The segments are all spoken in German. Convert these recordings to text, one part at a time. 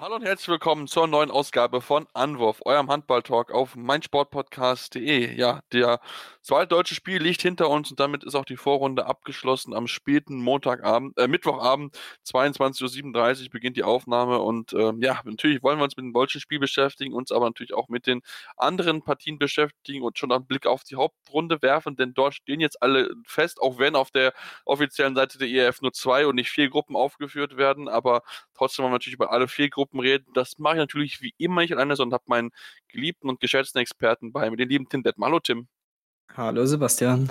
Hallo und herzlich willkommen zur neuen Ausgabe von Anwurf, eurem Handball-Talk auf meinsportpodcast.de. Ja, der zweite deutsche Spiel liegt hinter uns und damit ist auch die Vorrunde abgeschlossen. Am späten Montagabend, äh, Mittwochabend, 22.37 Uhr beginnt die Aufnahme und ähm, ja, natürlich wollen wir uns mit dem deutschen Spiel beschäftigen, uns aber natürlich auch mit den anderen Partien beschäftigen und schon einen Blick auf die Hauptrunde werfen, denn dort stehen jetzt alle fest, auch wenn auf der offiziellen Seite der ERF nur zwei und nicht vier Gruppen aufgeführt werden, aber trotzdem wollen wir natürlich über alle vier Gruppen Gruppen reden. Das mache ich natürlich wie immer nicht alleine, sondern habe meinen geliebten und geschätzten Experten bei mir, den lieben Tim Detmer. Hallo Tim. Hallo Sebastian.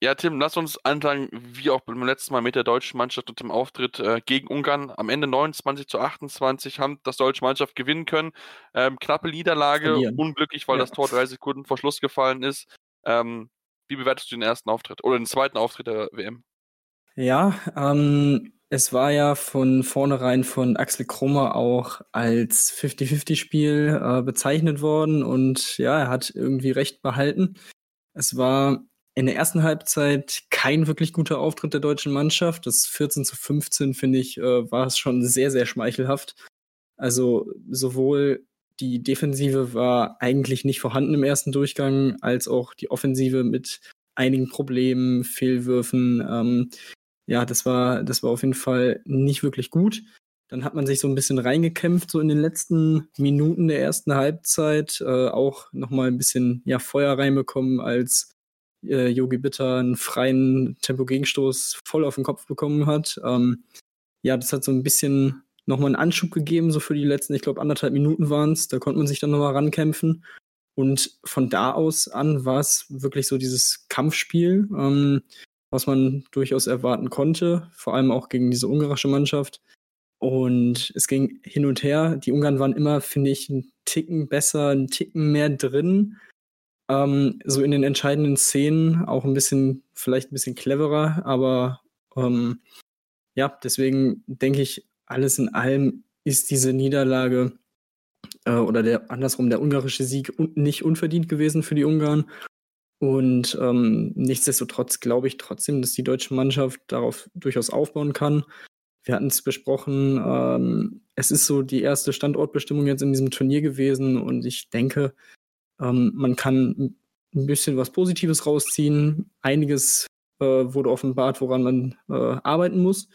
Ja, Tim, lass uns anfangen, wie auch beim letzten Mal mit der deutschen Mannschaft und dem Auftritt äh, gegen Ungarn. Am Ende 29 zu 28 haben das deutsche Mannschaft gewinnen können. Ähm, knappe Niederlage, unglücklich, weil ja. das Tor drei Sekunden vor Schluss gefallen ist. Ähm, wie bewertest du den ersten Auftritt oder den zweiten Auftritt der WM? Ja, ähm, es war ja von vornherein von Axel Krummer auch als 50-50-Spiel äh, bezeichnet worden und ja, er hat irgendwie recht behalten. Es war in der ersten Halbzeit kein wirklich guter Auftritt der deutschen Mannschaft. Das 14 zu 15, finde ich, äh, war es schon sehr, sehr schmeichelhaft. Also sowohl die Defensive war eigentlich nicht vorhanden im ersten Durchgang, als auch die Offensive mit einigen Problemen, Fehlwürfen. Ähm, ja, das war, das war auf jeden Fall nicht wirklich gut. Dann hat man sich so ein bisschen reingekämpft, so in den letzten Minuten der ersten Halbzeit. Äh, auch nochmal ein bisschen ja, Feuer reinbekommen, als äh, Yogi Bitter einen freien Tempo-Gegenstoß voll auf den Kopf bekommen hat. Ähm, ja, das hat so ein bisschen nochmal einen Anschub gegeben, so für die letzten, ich glaube, anderthalb Minuten waren es. Da konnte man sich dann nochmal rankämpfen. Und von da aus an war es wirklich so dieses Kampfspiel. Ähm, was man durchaus erwarten konnte, vor allem auch gegen diese ungarische Mannschaft. Und es ging hin und her. Die Ungarn waren immer, finde ich, einen Ticken besser, einen Ticken mehr drin. Ähm, so in den entscheidenden Szenen auch ein bisschen, vielleicht ein bisschen cleverer, aber ähm, ja, deswegen denke ich, alles in allem ist diese Niederlage äh, oder der andersrum der ungarische Sieg un nicht unverdient gewesen für die Ungarn. Und ähm, nichtsdestotrotz glaube ich trotzdem, dass die deutsche Mannschaft darauf durchaus aufbauen kann. Wir hatten es besprochen, ähm, es ist so die erste Standortbestimmung jetzt in diesem Turnier gewesen und ich denke, ähm, man kann ein bisschen was Positives rausziehen. Einiges äh, wurde offenbart, woran man äh, arbeiten muss.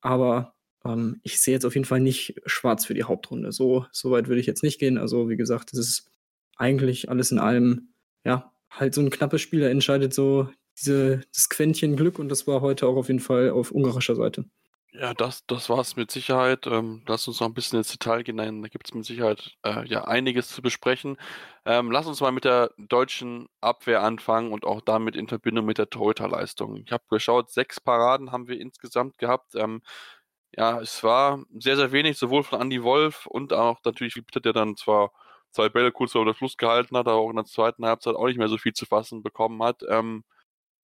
Aber ähm, ich sehe jetzt auf jeden Fall nicht schwarz für die Hauptrunde. So, so weit würde ich jetzt nicht gehen. Also, wie gesagt, es ist eigentlich alles in allem, ja, halt so ein knappes Spiel, da entscheidet so diese, das Quäntchen Glück und das war heute auch auf jeden Fall auf ungarischer Seite. Ja, das, das war es mit Sicherheit. Ähm, lass uns noch ein bisschen ins Detail gehen. Da gibt es mit Sicherheit äh, ja einiges zu besprechen. Ähm, lass uns mal mit der deutschen Abwehr anfangen und auch damit in Verbindung mit der Torhüterleistung. Ich habe geschaut, sechs Paraden haben wir insgesamt gehabt. Ähm, ja, es war sehr, sehr wenig, sowohl von Andy Wolf und auch natürlich, wie Peter, der dann zwar zwei Bälle kurz vor der Schluss gehalten hat, aber auch in der zweiten Halbzeit auch nicht mehr so viel zu fassen bekommen hat. Ähm,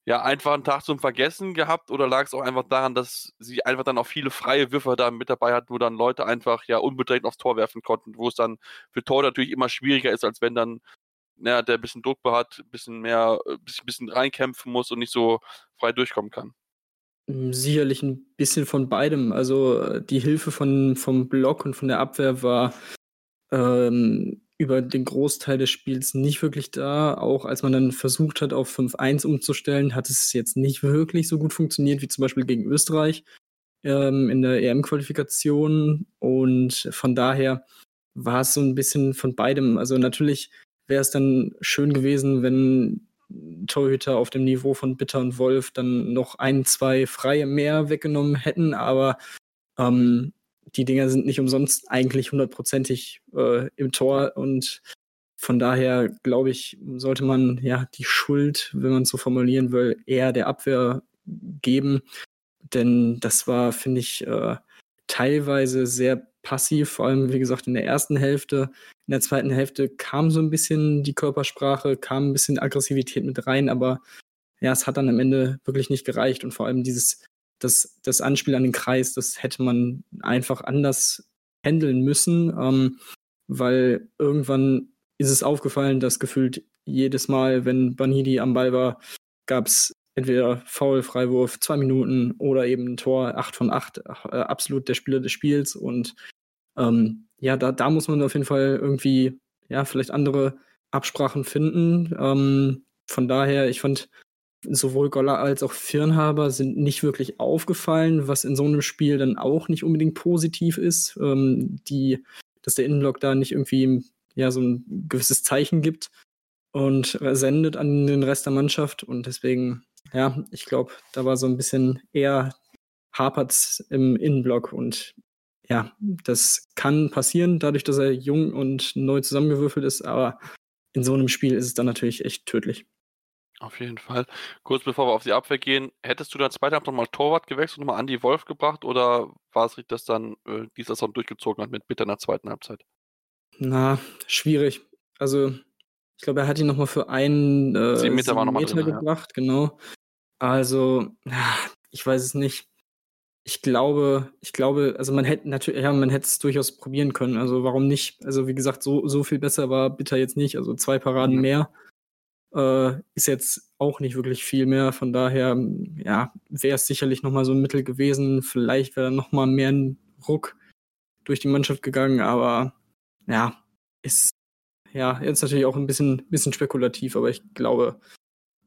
ja, einfach einen Tag zum Vergessen gehabt oder lag es auch einfach daran, dass sie einfach dann auch viele freie Würfe da mit dabei hatten, wo dann Leute einfach ja unbedingt aufs Tor werfen konnten, wo es dann für Tor natürlich immer schwieriger ist, als wenn dann ja, der ein bisschen Druck hat, ein bisschen mehr, ein äh, bisschen, reinkämpfen muss und nicht so frei durchkommen kann. Hm, sicherlich ein bisschen von beidem. Also äh, die Hilfe von, vom Block und von der Abwehr war ähm, über den Großteil des Spiels nicht wirklich da. Auch als man dann versucht hat, auf 5-1 umzustellen, hat es jetzt nicht wirklich so gut funktioniert wie zum Beispiel gegen Österreich ähm, in der EM-Qualifikation. Und von daher war es so ein bisschen von beidem. Also natürlich wäre es dann schön gewesen, wenn Torhüter auf dem Niveau von Bitter und Wolf dann noch ein, zwei Freie mehr weggenommen hätten, aber ähm, die Dinger sind nicht umsonst eigentlich hundertprozentig äh, im Tor und von daher glaube ich, sollte man ja die Schuld, wenn man es so formulieren will, eher der Abwehr geben. Denn das war, finde ich, äh, teilweise sehr passiv, vor allem, wie gesagt, in der ersten Hälfte. In der zweiten Hälfte kam so ein bisschen die Körpersprache, kam ein bisschen Aggressivität mit rein, aber ja, es hat dann am Ende wirklich nicht gereicht und vor allem dieses, das, das Anspiel an den Kreis, das hätte man einfach anders handeln müssen, ähm, weil irgendwann ist es aufgefallen, dass gefühlt jedes Mal, wenn Banidi am Ball war, gab es entweder Foul, Freiwurf, zwei Minuten oder eben ein Tor, acht von acht, äh, absolut der Spieler des Spiels. Und ähm, ja, da, da muss man auf jeden Fall irgendwie, ja, vielleicht andere Absprachen finden. Ähm, von daher, ich fand, sowohl Goller als auch Firnhaber sind nicht wirklich aufgefallen, was in so einem Spiel dann auch nicht unbedingt positiv ist. Ähm, die, dass der Innenblock da nicht irgendwie ja, so ein gewisses Zeichen gibt und sendet an den Rest der Mannschaft. Und deswegen, ja, ich glaube, da war so ein bisschen eher Hapert's im Innenblock. Und ja, das kann passieren, dadurch, dass er jung und neu zusammengewürfelt ist. Aber in so einem Spiel ist es dann natürlich echt tödlich. Auf jeden Fall. Kurz bevor wir auf die Abwehr gehen, hättest du dann zweite Halbzeit nochmal Torwart gewechselt und nochmal Andy Wolf gebracht oder war es richtig, dass dann äh, dieser Saison durchgezogen hat mit Bitter in der zweiten Halbzeit? Na, schwierig. Also, ich glaube, er hat ihn nochmal für einen äh, sieben Meter, sieben Meter drin, gebracht, ja. genau. Also, ich weiß es nicht. Ich glaube, ich glaube, also man hätte natürlich, ja, man hätte es durchaus probieren können. Also warum nicht? Also wie gesagt, so, so viel besser war Bitter jetzt nicht. Also zwei Paraden mhm. mehr äh, ist jetzt auch nicht wirklich viel mehr. Von daher, ja, wäre es sicherlich nochmal so ein Mittel gewesen. Vielleicht wäre nochmal mehr ein Ruck durch die Mannschaft gegangen, aber ja, ist ja jetzt natürlich auch ein bisschen, bisschen spekulativ, aber ich glaube,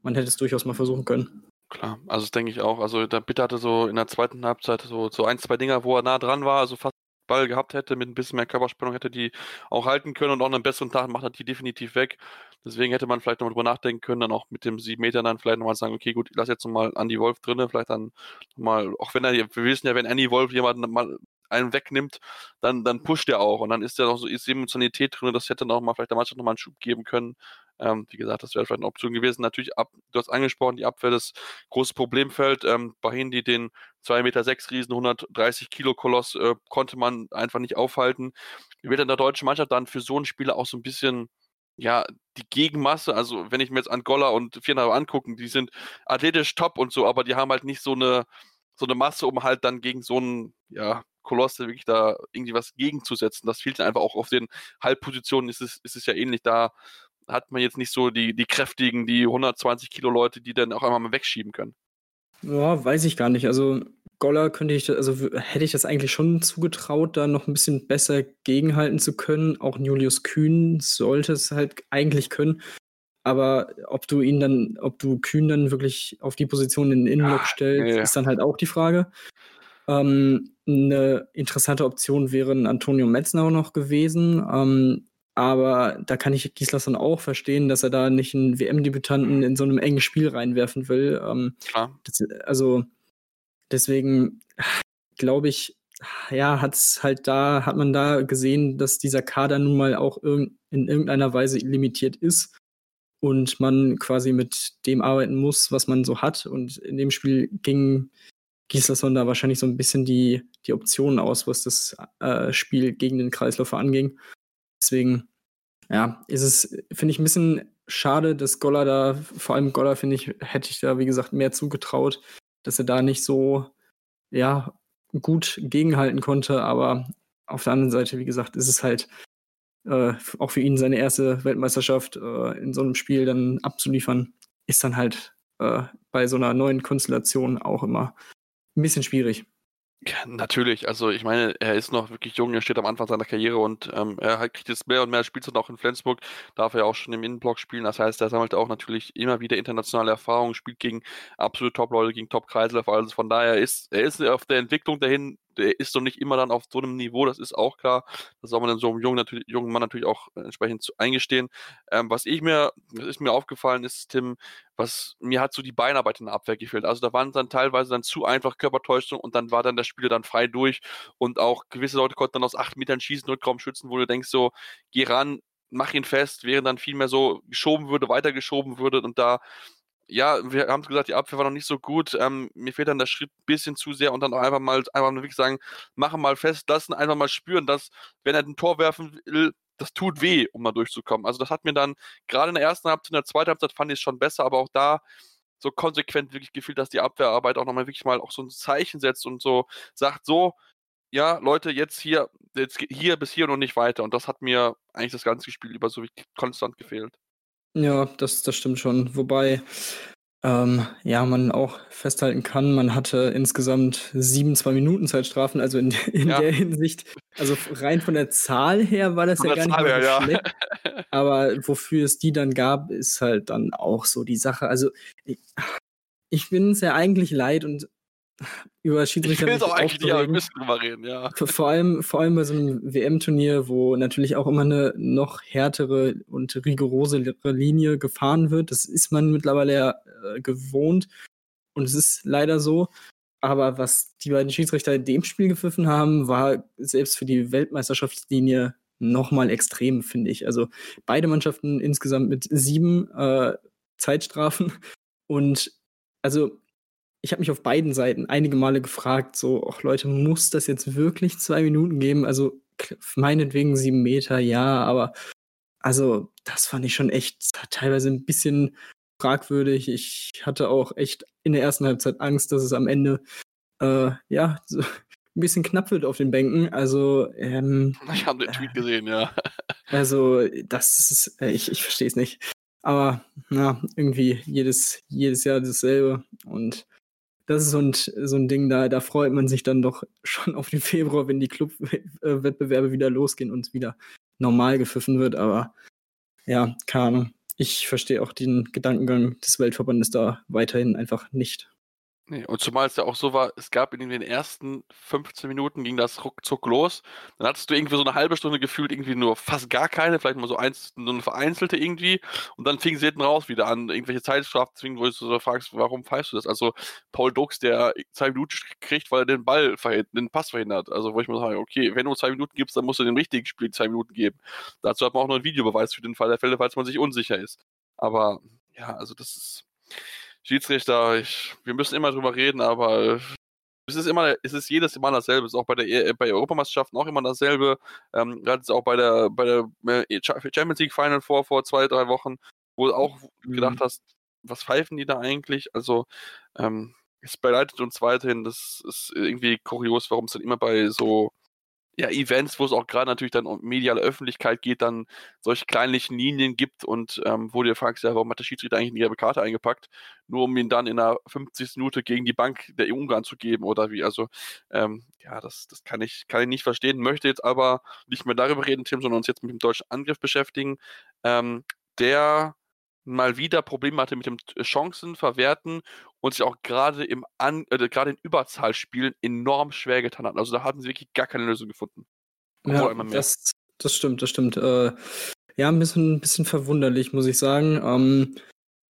man hätte es durchaus mal versuchen können. Klar, also das denke ich auch. Also der Bitter hatte so in der zweiten Halbzeit so, so ein, zwei Dinger, wo er nah dran war, also fast Ball gehabt hätte, mit ein bisschen mehr Körperspannung hätte die auch halten können und auch einen besseren Tag macht er die definitiv weg. Deswegen hätte man vielleicht noch drüber nachdenken können, dann auch mit dem sieben Metern dann vielleicht nochmal sagen, okay, gut, ich lasse jetzt nochmal Andy Wolf drinne, vielleicht dann nochmal, auch wenn er, wir wissen ja, wenn Andy Wolf jemanden mal einen wegnimmt, dann, dann pusht er auch und dann ist ja noch so ist Emotionalität drin, das hätte noch mal vielleicht der Mannschaft nochmal einen Schub geben können. Ähm, wie gesagt, das wäre vielleicht eine Option gewesen. Natürlich, ab, du hast angesprochen, die Abwehr das große Problemfeld. Ähm, Bahindi, den 2,6 Meter sechs Riesen, 130 Kilo Koloss, äh, konnte man einfach nicht aufhalten. Wird in der deutschen Mannschaft dann für so einen Spieler auch so ein bisschen ja, die Gegenmasse, also wenn ich mir jetzt Angola und Vierner angucken, die sind athletisch top und so, aber die haben halt nicht so eine, so eine Masse, um halt dann gegen so einen, ja, Kolosse wirklich da irgendwie was gegenzusetzen. Das fehlt einfach auch auf den Halbpositionen, ist es, ist es ja ähnlich. Da hat man jetzt nicht so die, die kräftigen, die 120 Kilo Leute, die dann auch einmal mal wegschieben können. Ja, weiß ich gar nicht. Also Goller könnte ich, also hätte ich das eigentlich schon zugetraut, da noch ein bisschen besser gegenhalten zu können. Auch Julius Kühn sollte es halt eigentlich können. Aber ob du ihn dann, ob du Kühn dann wirklich auf die Position in den Innenlock stellst, ja. ist dann halt auch die Frage. Ähm, eine interessante Option wäre ein Antonio Metznau noch gewesen. Ähm, aber da kann ich Gislason auch verstehen, dass er da nicht einen WM-Debütanten in so einem engen Spiel reinwerfen will. Ähm, das, also deswegen glaube ich, ja, hat's halt da, hat man da gesehen, dass dieser Kader nun mal auch irg in irgendeiner Weise limitiert ist und man quasi mit dem arbeiten muss, was man so hat. Und in dem Spiel ging Gislason da wahrscheinlich so ein bisschen die, die Optionen aus, was das äh, Spiel gegen den Kreisläufer anging. Deswegen, ja, ist es, finde ich, ein bisschen schade, dass Goller da, vor allem Goller, finde ich, hätte ich da, wie gesagt, mehr zugetraut, dass er da nicht so, ja, gut gegenhalten konnte. Aber auf der anderen Seite, wie gesagt, ist es halt äh, auch für ihn seine erste Weltmeisterschaft äh, in so einem Spiel dann abzuliefern, ist dann halt äh, bei so einer neuen Konstellation auch immer ein bisschen schwierig. Natürlich. Also ich meine, er ist noch wirklich jung, er steht am Anfang seiner Karriere und ähm, er kriegt jetzt mehr und mehr Spielzeit auch in Flensburg, darf er auch schon im Innenblock spielen. Das heißt, er sammelt auch natürlich immer wieder internationale Erfahrungen, spielt gegen absolute Top-Leute, gegen Top-Kreisläufer. Also von daher ist er ist auf der Entwicklung dahin der ist doch nicht immer dann auf so einem Niveau, das ist auch klar. Das soll man dann so einem jungen, natürlich, jungen Mann natürlich auch entsprechend zu, eingestehen. Ähm, was ich mir, was ist mir aufgefallen ist, Tim, was mir hat so die Beinarbeit in der Abwehr gefehlt. Also da waren dann teilweise dann zu einfach Körpertäuschung und dann war dann der Spieler dann frei durch und auch gewisse Leute konnten dann aus acht Metern schießen und kaum schützen, wo du denkst so, geh ran, mach ihn fest, während dann viel mehr so geschoben würde, weitergeschoben würde und da ja, wir haben es gesagt, die Abwehr war noch nicht so gut. Ähm, mir fehlt dann der Schritt ein bisschen zu sehr und dann auch einfach mal, einfach wirklich sagen, machen mal fest, lassen, einfach mal spüren, dass, wenn er ein Tor werfen will, das tut weh, um da durchzukommen. Also das hat mir dann gerade in der ersten Halbzeit, in der zweiten Halbzeit fand ich es schon besser, aber auch da so konsequent wirklich gefühlt, dass die Abwehrarbeit auch nochmal wirklich mal auch so ein Zeichen setzt und so sagt, so, ja, Leute, jetzt hier, jetzt hier bis hier und nicht weiter. Und das hat mir eigentlich das ganze Spiel über so konstant gefehlt. Ja, das, das stimmt schon. Wobei, ähm, ja, man auch festhalten kann, man hatte insgesamt sieben Zwei-Minuten-Zeitstrafen, also in, in ja. der Hinsicht, also rein von der Zahl her war das von ja gar Zahl nicht her, so schlecht. Ja. Aber wofür es die dann gab, ist halt dann auch so die Sache. Also ich, ich bin es ja eigentlich leid und über Schiedsrichter. Ich will auch eigentlich nicht, aber wir müssen drüber reden, ja. Vor allem, vor allem bei so einem WM-Turnier, wo natürlich auch immer eine noch härtere und rigorosere Linie gefahren wird. Das ist man mittlerweile ja äh, gewohnt. Und es ist leider so. Aber was die beiden Schiedsrichter in dem Spiel gepfiffen haben, war selbst für die Weltmeisterschaftslinie nochmal extrem, finde ich. Also beide Mannschaften insgesamt mit sieben äh, Zeitstrafen. Und also ich habe mich auf beiden Seiten einige Male gefragt, so, ach Leute, muss das jetzt wirklich zwei Minuten geben? Also meinetwegen sieben Meter, ja, aber also das fand ich schon echt teilweise ein bisschen fragwürdig. Ich hatte auch echt in der ersten Halbzeit Angst, dass es am Ende äh, ja so ein bisschen knapp wird auf den Bänken. Also ähm, ich habe den Tweet gesehen, ja. Also das ist, äh, ich, ich verstehe es nicht. Aber na, irgendwie jedes, jedes Jahr dasselbe. Und das ist so ein, so ein Ding, da, da freut man sich dann doch schon auf den Februar, wenn die Clubwettbewerbe wieder losgehen und es wieder normal gepfiffen wird. Aber ja, keine Ahnung. Ich verstehe auch den Gedankengang des Weltverbandes da weiterhin einfach nicht. Nee, und zumal es ja auch so war, es gab in den ersten 15 Minuten ging das ruckzuck los. Dann hattest du irgendwie so eine halbe Stunde gefühlt irgendwie nur fast gar keine, vielleicht mal so eins, nur eine vereinzelte irgendwie. Und dann fing sie hinten raus wieder an, irgendwelche Zeitstrafen zwingen, wo du so fragst, warum pfeifst du das? Also Paul Dux, der zwei Minuten kriegt, weil er den Ball den Pass verhindert. Also wo ich mir sage, okay, wenn du zwei Minuten gibst, dann musst du dem richtigen Spiel zwei Minuten geben. Dazu hat man auch noch einen Videobeweis für den Fall der Fälle, falls man sich unsicher ist. Aber ja, also das ist Schiedsrichter, ich, wir müssen immer drüber reden, aber es ist immer, es ist jedes Mal dasselbe. Es ist auch bei der e, bei Europameisterschaften auch immer dasselbe. Ähm, gerade jetzt auch bei der bei der äh, Champions League Final vor vor zwei drei Wochen, wo du auch mhm. gedacht hast, was pfeifen die da eigentlich? Also ähm, es beleidigt uns weiterhin. Das ist irgendwie kurios, warum es dann immer bei so ja, Events, wo es auch gerade natürlich dann um mediale Öffentlichkeit geht, dann solche kleinlichen Linien gibt und ähm, wo du dir fragst, ja, warum hat der Schiedsrichter eigentlich eine gelbe Karte eingepackt, nur um ihn dann in der 50. Minute gegen die Bank der Ungarn zu geben oder wie. Also, ähm, ja, das, das kann, ich, kann ich nicht verstehen, möchte jetzt aber nicht mehr darüber reden, Tim, sondern uns jetzt mit dem deutschen Angriff beschäftigen. Ähm, der mal wieder Probleme hatte mit dem Chancen verwerten und sich auch gerade im An äh, gerade in Überzahlspielen enorm schwer getan hat. Also da hatten sie wirklich gar keine Lösung gefunden. Ja, das, das stimmt, das stimmt. Äh, ja, ein bisschen, ein bisschen verwunderlich, muss ich sagen. Ähm,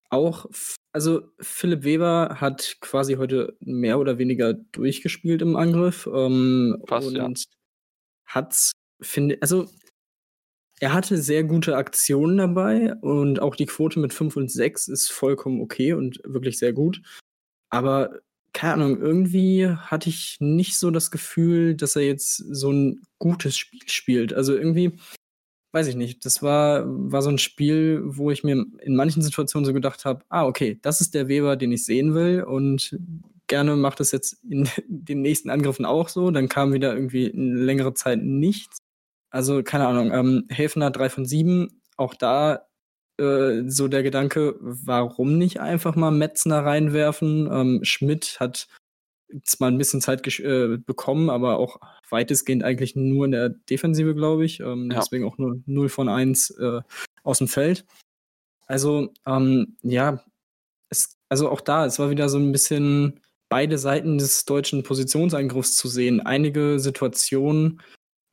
auch, also Philipp Weber hat quasi heute mehr oder weniger durchgespielt im Angriff. Ähm, Fast, und ja. hat, finde, also er hatte sehr gute Aktionen dabei und auch die Quote mit 5 und 6 ist vollkommen okay und wirklich sehr gut. Aber keine Ahnung, irgendwie hatte ich nicht so das Gefühl, dass er jetzt so ein gutes Spiel spielt. Also irgendwie, weiß ich nicht, das war, war so ein Spiel, wo ich mir in manchen Situationen so gedacht habe, ah, okay, das ist der Weber, den ich sehen will und gerne macht es jetzt in den nächsten Angriffen auch so. Dann kam wieder irgendwie eine längere Zeit nichts. Also, keine Ahnung, ähm, Häfner 3 von 7, auch da äh, so der Gedanke, warum nicht einfach mal Metzner reinwerfen? Ähm, Schmidt hat zwar ein bisschen Zeit äh, bekommen, aber auch weitestgehend eigentlich nur in der Defensive, glaube ich. Ähm, ja. Deswegen auch nur 0 von 1 äh, aus dem Feld. Also, ähm, ja, es, also auch da, es war wieder so ein bisschen beide Seiten des deutschen Positionsangriffs zu sehen. Einige Situationen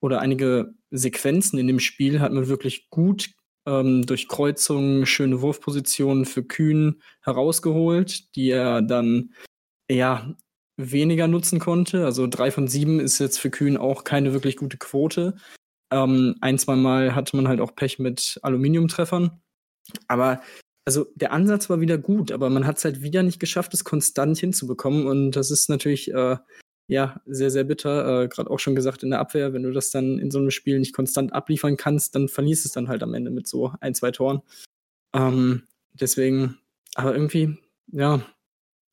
oder einige Sequenzen in dem Spiel hat man wirklich gut ähm, durch Kreuzungen, schöne Wurfpositionen für Kühn herausgeholt, die er dann ja weniger nutzen konnte. Also drei von sieben ist jetzt für Kühn auch keine wirklich gute Quote. Ähm, ein, zwei Mal hatte man halt auch Pech mit Aluminiumtreffern. Aber also der Ansatz war wieder gut, aber man hat es halt wieder nicht geschafft, es konstant hinzubekommen. Und das ist natürlich äh, ja sehr, sehr bitter. Äh, Gerade auch schon gesagt in der Abwehr, wenn du das dann in so einem Spiel nicht konstant abliefern kannst, dann verlierst es dann halt am Ende mit so ein, zwei Toren. Ähm, deswegen, aber irgendwie, ja,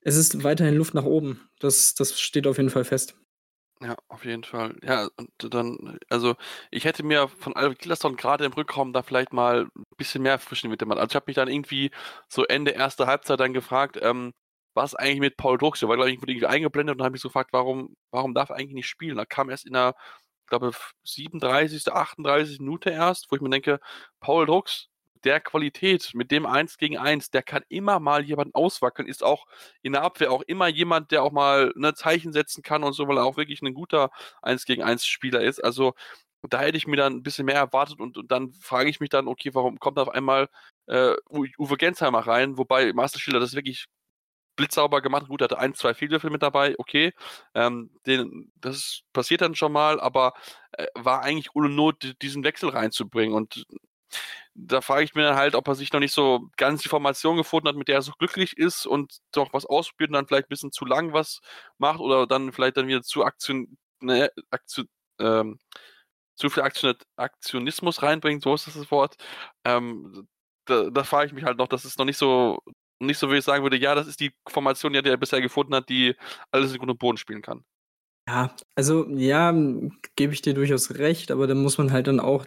es ist weiterhin Luft nach oben. Das, das steht auf jeden Fall fest. Ja, auf jeden Fall. Ja, und dann, also ich hätte mir von Albert Gillerson gerade im Rückraum da vielleicht mal ein bisschen mehr frischen Wind gemacht. Also ich habe mich dann irgendwie so Ende erster Halbzeit dann gefragt, ähm, was eigentlich mit Paul Drucks? Der war, glaube ich, irgendwie eingeblendet und habe mich so gefragt, warum, warum darf er eigentlich nicht spielen? Da kam erst in der, ich glaube, 37., 38. Minute erst, wo ich mir denke, Paul Drucks, der Qualität, mit dem 1 gegen 1, der kann immer mal jemanden auswackeln, ist auch in der Abwehr auch immer jemand, der auch mal ne, Zeichen setzen kann und so, weil er auch wirklich ein guter 1 gegen 1 Spieler ist. Also da hätte ich mir dann ein bisschen mehr erwartet und, und dann frage ich mich dann, okay, warum kommt auf einmal äh, Uwe Gensheimer rein, wobei Master Schiller das wirklich blitzsauber gemacht. Gut, er hatte ein, zwei Fehlwürfel mit dabei, okay. Ähm, den, das passiert dann schon mal, aber äh, war eigentlich ohne Not, diesen Wechsel reinzubringen. Und da frage ich mir dann halt, ob er sich noch nicht so ganz die Formation gefunden hat, mit der er so glücklich ist und doch was ausprobiert und dann vielleicht ein bisschen zu lang was macht oder dann vielleicht dann wieder zu Aktion, ne, Aktion ähm, zu viel Aktion, Aktionismus reinbringt, so ist das, das Wort. Ähm, da, da frage ich mich halt noch, dass es noch nicht so, nicht so, wie ich sagen würde, ja, das ist die Formation, die er bisher gefunden hat, die alles in Grund und Boden spielen kann. Ja, also ja, gebe ich dir durchaus recht, aber da muss man halt dann auch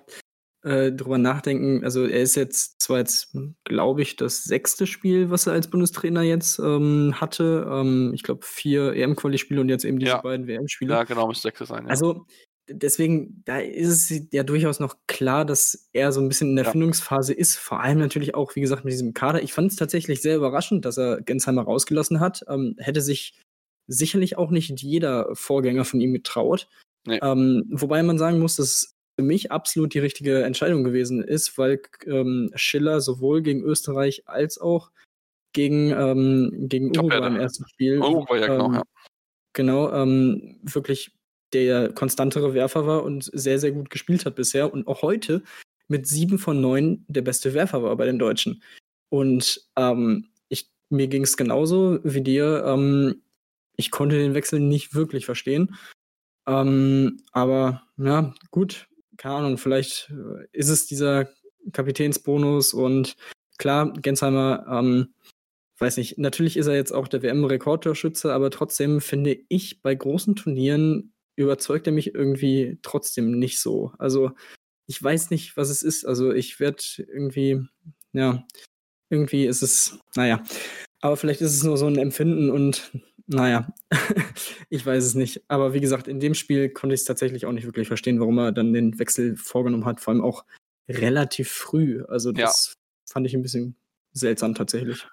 äh, drüber nachdenken. Also er ist jetzt zwar jetzt, glaube ich, das sechste Spiel, was er als Bundestrainer jetzt ähm, hatte. Ähm, ich glaube vier EM-Quali-Spiele und jetzt eben diese ja. beiden WM-Spiele. Ja, genau, müsste sechste sein. Ja. Also deswegen, da ist es ja durchaus noch klar, dass er so ein bisschen in der ja. Findungsphase ist. Vor allem natürlich auch, wie gesagt, mit diesem Kader. Ich fand es tatsächlich sehr überraschend, dass er Gensheimer rausgelassen hat. Ähm, hätte sich sicherlich auch nicht jeder Vorgänger von ihm getraut. Nee. Ähm, wobei man sagen muss, dass für mich absolut die richtige Entscheidung gewesen ist, weil ähm, Schiller sowohl gegen Österreich als auch gegen, ähm, gegen Uruguay im ersten Spiel Uruguay, ja, genau, ähm, ja. genau ähm, wirklich der konstantere Werfer war und sehr, sehr gut gespielt hat bisher und auch heute mit sieben von neun der beste Werfer war bei den Deutschen. Und ähm, ich, mir ging es genauso wie dir. Ähm, ich konnte den Wechsel nicht wirklich verstehen. Ähm, aber ja, gut, keine Ahnung, vielleicht äh, ist es dieser Kapitänsbonus und klar, Gensheimer, ähm, weiß nicht, natürlich ist er jetzt auch der WM-Rekordtorschütze, aber trotzdem finde ich, bei großen Turnieren überzeugt er mich irgendwie trotzdem nicht so. Also ich weiß nicht, was es ist. Also ich werde irgendwie, ja, irgendwie ist es, naja. Aber vielleicht ist es nur so ein Empfinden und naja, ich weiß es nicht. Aber wie gesagt, in dem Spiel konnte ich es tatsächlich auch nicht wirklich verstehen, warum er dann den Wechsel vorgenommen hat, vor allem auch relativ früh. Also das ja. fand ich ein bisschen seltsam tatsächlich.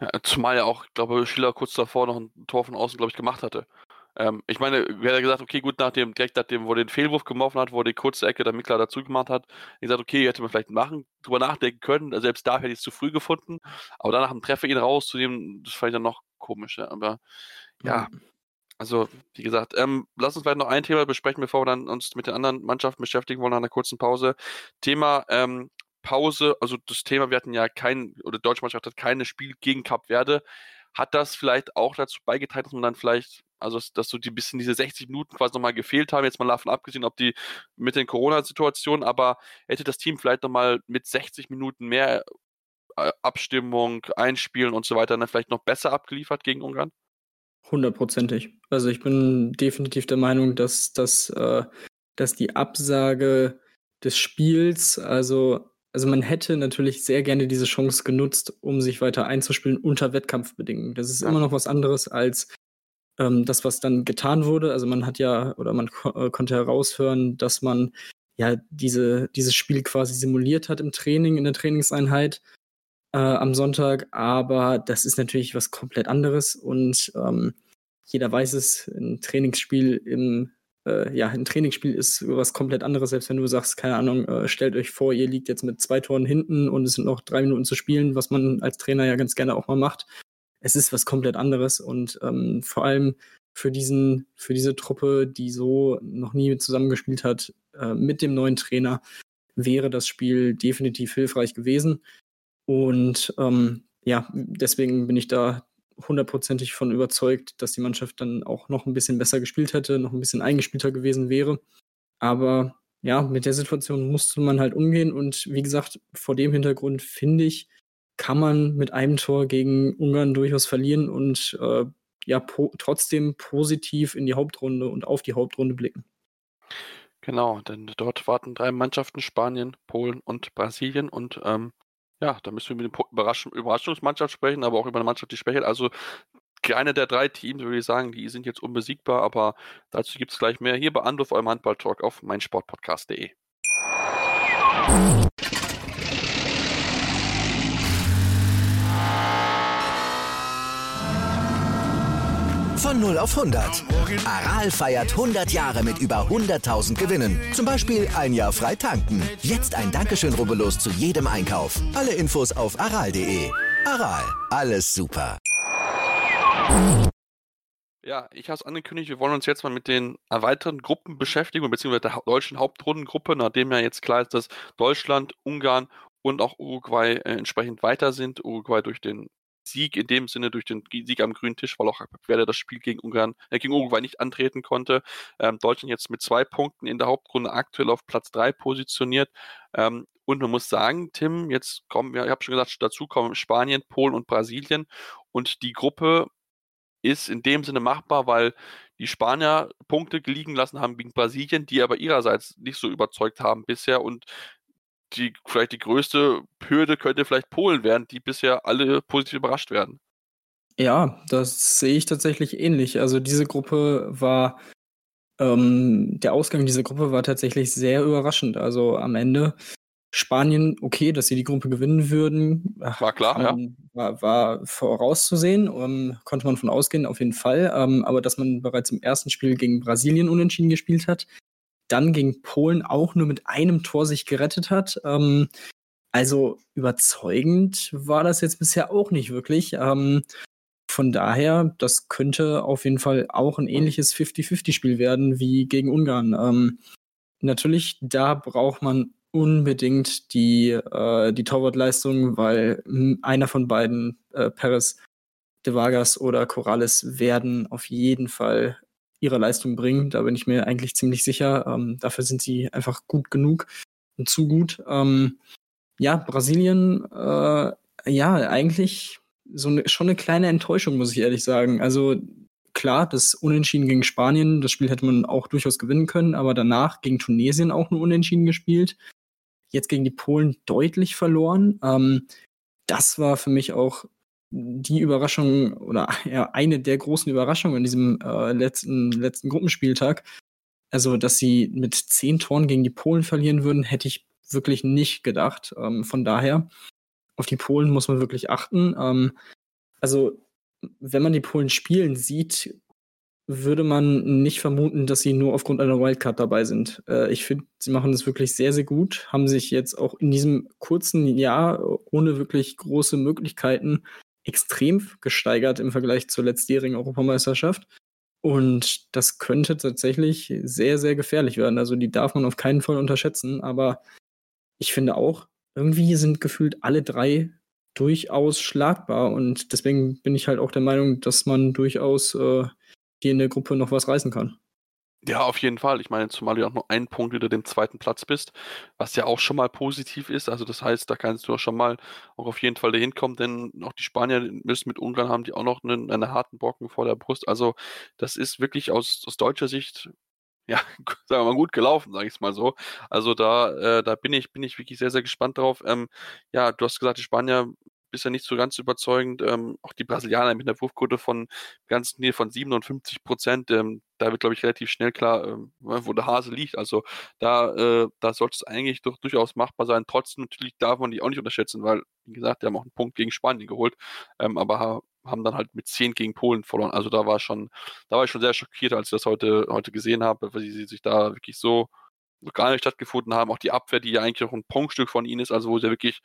Ja, zumal ja auch, ich glaube, Schiller kurz davor noch ein Tor von außen, glaube ich, gemacht hatte. Ähm, ich meine, wer gesagt, okay, gut, nach dem, direkt nachdem, wo er den Fehlwurf geworfen hat, wo die kurze Ecke der Mickler dazu gemacht hat, ich gesagt, okay, hätte man vielleicht machen, drüber nachdenken können. Also selbst da hätte ich es zu früh gefunden. Aber danach dem Treffer ihn rauszunehmen, das fand ich dann noch komisch. Ja. Aber ja, mhm. also wie gesagt, ähm, lass uns vielleicht noch ein Thema besprechen, bevor wir dann uns mit den anderen Mannschaften beschäftigen wollen nach einer kurzen Pause. Thema ähm, Pause, also das Thema, wir hatten ja kein, oder die deutsche Mannschaft hat keine Spiel gegen Cap Verde. Hat das vielleicht auch dazu beigetragen, dass man dann vielleicht also, dass so die bisschen diese 60 Minuten quasi nochmal gefehlt haben. Jetzt mal davon abgesehen, ob die mit den Corona-Situationen, aber hätte das Team vielleicht nochmal mit 60 Minuten mehr äh, Abstimmung, Einspielen und so weiter dann vielleicht noch besser abgeliefert gegen Ungarn? Hundertprozentig. Also ich bin definitiv der Meinung, dass, dass, äh, dass die Absage des Spiels, also, also man hätte natürlich sehr gerne diese Chance genutzt, um sich weiter einzuspielen unter Wettkampfbedingungen. Das ist ja. immer noch was anderes als ähm, das, was dann getan wurde. Also man hat ja, oder man ko äh, konnte heraushören, dass man ja diese, dieses Spiel quasi simuliert hat im Training, in der Trainingseinheit äh, am Sonntag, aber das ist natürlich was komplett anderes und ähm, jeder weiß es, ein Trainingsspiel im äh, ja, ein Trainingsspiel ist was komplett anderes, selbst wenn du sagst, keine Ahnung, äh, stellt euch vor, ihr liegt jetzt mit zwei Toren hinten und es sind noch drei Minuten zu spielen, was man als Trainer ja ganz gerne auch mal macht es ist was komplett anderes und ähm, vor allem für diesen, für diese Truppe, die so noch nie zusammengespielt hat, äh, mit dem neuen Trainer, wäre das Spiel definitiv hilfreich gewesen. Und ähm, ja, deswegen bin ich da hundertprozentig von überzeugt, dass die Mannschaft dann auch noch ein bisschen besser gespielt hätte, noch ein bisschen eingespielter gewesen wäre. Aber ja, mit der Situation musste man halt umgehen. Und wie gesagt, vor dem Hintergrund finde ich, kann man mit einem Tor gegen Ungarn durchaus verlieren und äh, ja po trotzdem positiv in die Hauptrunde und auf die Hauptrunde blicken. Genau, denn dort warten drei Mannschaften, Spanien, Polen und Brasilien. Und ähm, ja, da müssen wir mit der Überraschung, Überraschungsmannschaft sprechen, aber auch über eine Mannschaft, die schwächelt. Also keine der drei Teams, würde ich sagen, die sind jetzt unbesiegbar, aber dazu gibt es gleich mehr hier bei Anruf eurem Handball-Talk auf meinsportpodcast.de. Von 0 auf 100. Aral feiert 100 Jahre mit über 100.000 Gewinnen. Zum Beispiel ein Jahr frei tanken. Jetzt ein Dankeschön, rubbellos zu jedem Einkauf. Alle Infos auf aral.de. Aral, alles super. Ja, ich habe es angekündigt, wir wollen uns jetzt mal mit den erweiterten Gruppen beschäftigen, beziehungsweise der deutschen Hauptrundengruppe, nachdem ja jetzt klar ist, dass Deutschland, Ungarn und auch Uruguay äh, entsprechend weiter sind. Uruguay durch den Sieg in dem Sinne durch den Sieg am grünen Tisch, weil auch Werder das Spiel gegen Ungarn, äh, gegen Uruguay nicht antreten konnte. Ähm, Deutschland jetzt mit zwei Punkten in der Hauptrunde aktuell auf Platz drei positioniert. Ähm, und man muss sagen, Tim, jetzt kommen, ja, ich habe schon gesagt, dazu kommen Spanien, Polen und Brasilien. Und die Gruppe ist in dem Sinne machbar, weil die Spanier Punkte liegen lassen haben gegen Brasilien, die aber ihrerseits nicht so überzeugt haben bisher und die vielleicht die größte Hürde könnte vielleicht Polen werden, die bisher alle positiv überrascht werden. Ja, das sehe ich tatsächlich ähnlich. Also diese Gruppe war, ähm, der Ausgang dieser Gruppe war tatsächlich sehr überraschend. Also am Ende Spanien, okay, dass sie die Gruppe gewinnen würden. War klar, ja. War, war vorauszusehen, um, ähm, konnte man von ausgehen, auf jeden Fall. Ähm, aber dass man bereits im ersten Spiel gegen Brasilien unentschieden gespielt hat, dann gegen Polen auch nur mit einem Tor sich gerettet hat. Ähm, also überzeugend war das jetzt bisher auch nicht wirklich. Ähm, von daher, das könnte auf jeden Fall auch ein ähnliches 50-50-Spiel werden wie gegen Ungarn. Ähm, natürlich, da braucht man unbedingt die, äh, die Torwartleistung, weil einer von beiden, äh, Perez de Vargas oder Corrales, werden auf jeden Fall ihre Leistung bringen. Da bin ich mir eigentlich ziemlich sicher. Ähm, dafür sind sie einfach gut genug und zu gut. Ähm, ja, Brasilien, äh, ja, eigentlich so ne, schon eine kleine Enttäuschung, muss ich ehrlich sagen. Also klar, das Unentschieden gegen Spanien, das Spiel hätte man auch durchaus gewinnen können, aber danach gegen Tunesien auch nur Unentschieden gespielt. Jetzt gegen die Polen deutlich verloren. Ähm, das war für mich auch die Überraschung oder ja, eine der großen Überraschungen in diesem äh, letzten, letzten Gruppenspieltag. Also, dass sie mit zehn Toren gegen die Polen verlieren würden, hätte ich wirklich nicht gedacht. Ähm, von daher, auf die Polen muss man wirklich achten. Ähm, also, wenn man die Polen spielen sieht, würde man nicht vermuten, dass sie nur aufgrund einer Wildcard dabei sind. Äh, ich finde, sie machen das wirklich sehr, sehr gut, haben sich jetzt auch in diesem kurzen Jahr ohne wirklich große Möglichkeiten extrem gesteigert im Vergleich zur letztjährigen Europameisterschaft. Und das könnte tatsächlich sehr, sehr gefährlich werden. Also die darf man auf keinen Fall unterschätzen. Aber ich finde auch, irgendwie sind gefühlt alle drei durchaus schlagbar. Und deswegen bin ich halt auch der Meinung, dass man durchaus äh, hier in der Gruppe noch was reißen kann. Ja, auf jeden Fall. Ich meine, zumal du auch nur einen Punkt hinter dem zweiten Platz bist, was ja auch schon mal positiv ist. Also das heißt, da kannst du auch schon mal auch auf jeden Fall dahin kommen, denn auch die Spanier müssen mit Ungarn haben die auch noch einen, einen harten Brocken vor der Brust. Also das ist wirklich aus, aus deutscher Sicht ja, sagen wir mal, gut gelaufen, sage ich es mal so. Also da, äh, da bin ich, bin ich wirklich sehr, sehr gespannt drauf. Ähm, ja, du hast gesagt, die Spanier bisher nicht so ganz überzeugend. Ähm, auch die Brasilianer mit einer Wurfquote von ganz Nähe von 57 Prozent. Ähm, da wird, glaube ich, relativ schnell klar, ähm, wo der Hase liegt. Also da, äh, da sollte es eigentlich doch durchaus machbar sein. Trotzdem natürlich darf man die auch nicht unterschätzen, weil, wie gesagt, die haben auch einen Punkt gegen Spanien geholt, ähm, aber haben dann halt mit 10 gegen Polen verloren. Also da war schon, da war ich schon sehr schockiert, als ich das heute, heute gesehen habe, weil sie sich da wirklich so gar nicht stattgefunden haben. Auch die Abwehr, die ja eigentlich auch ein Prunkstück von ihnen ist, also wo sie wirklich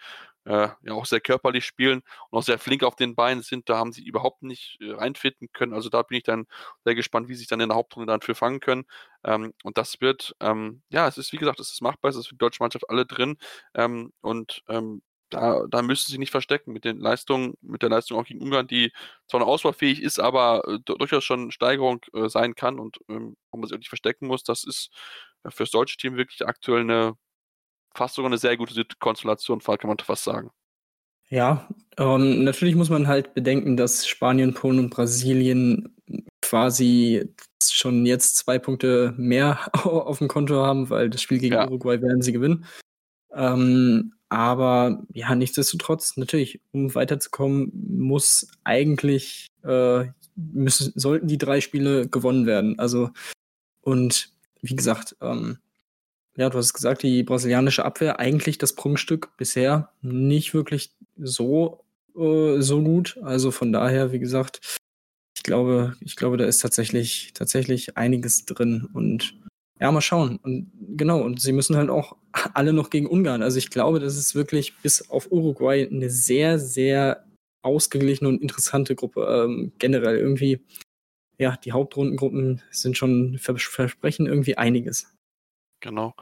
äh, ja auch sehr körperlich spielen und auch sehr flink auf den Beinen sind, da haben sie überhaupt nicht äh, reinfinden können. Also da bin ich dann sehr gespannt, wie sie sich dann in der Hauptrunde dann für fangen können. Ähm, und das wird, ähm, ja, es ist wie gesagt, es ist machbar, es ist für die deutsche Mannschaft alle drin. Ähm, und ähm, da, da müssen sie nicht verstecken mit den Leistungen, mit der Leistung auch gegen Ungarn, die zwar noch ausbaufähig ist, aber äh, durchaus schon Steigerung äh, sein kann und ähm, wo man sich auch nicht verstecken muss. Das ist für das deutsche Team wirklich aktuell eine fast sogar eine sehr gute Konstellation, kann man fast sagen. Ja, ähm, natürlich muss man halt bedenken, dass Spanien, Polen und Brasilien quasi schon jetzt zwei Punkte mehr auf dem Konto haben, weil das Spiel gegen ja. Uruguay werden sie gewinnen. Ähm, aber ja, nichtsdestotrotz, natürlich, um weiterzukommen, muss eigentlich, äh, müssen, sollten die drei Spiele gewonnen werden. Also, und wie gesagt, ähm, ja, du hast gesagt, die brasilianische Abwehr eigentlich das Prunkstück bisher nicht wirklich so, äh, so gut. Also von daher, wie gesagt, ich glaube, ich glaube, da ist tatsächlich, tatsächlich einiges drin und ja, mal schauen. Und genau, und sie müssen halt auch alle noch gegen Ungarn. Also ich glaube, das ist wirklich bis auf Uruguay eine sehr, sehr ausgeglichene und interessante Gruppe. Ähm, generell irgendwie, ja, die Hauptrundengruppen sind schon versprechen irgendwie einiges. Genau.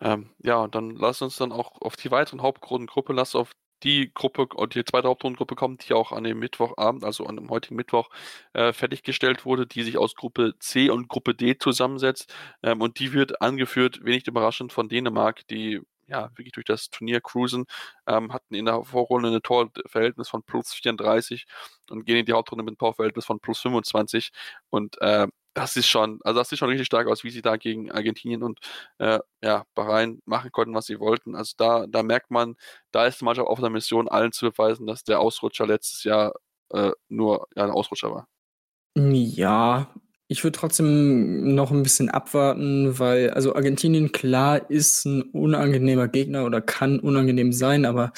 Ähm, ja, und dann lass uns dann auch auf die weiteren Hauptrundengruppe, lass auf die Gruppe, die zweite Hauptrundengruppe kommt, die auch an dem Mittwochabend, also an dem heutigen Mittwoch, äh, fertiggestellt wurde, die sich aus Gruppe C und Gruppe D zusammensetzt. Ähm, und die wird angeführt, wenig überraschend, von Dänemark, die ja wirklich durch das Turnier cruisen, ähm, hatten in der Vorrunde ein Torverhältnis von plus 34 und gehen in die Hauptrunde mit einem Torverhältnis von plus 25. Und äh, das ist schon, also das sieht schon richtig stark aus, wie sie da gegen Argentinien und äh, ja, Bahrain machen konnten, was sie wollten. Also da, da merkt man, da ist die Mannschaft auf der Mission, allen zu beweisen, dass der Ausrutscher letztes Jahr äh, nur ja, ein Ausrutscher war. Ja, ich würde trotzdem noch ein bisschen abwarten, weil, also Argentinien klar ist ein unangenehmer Gegner oder kann unangenehm sein, aber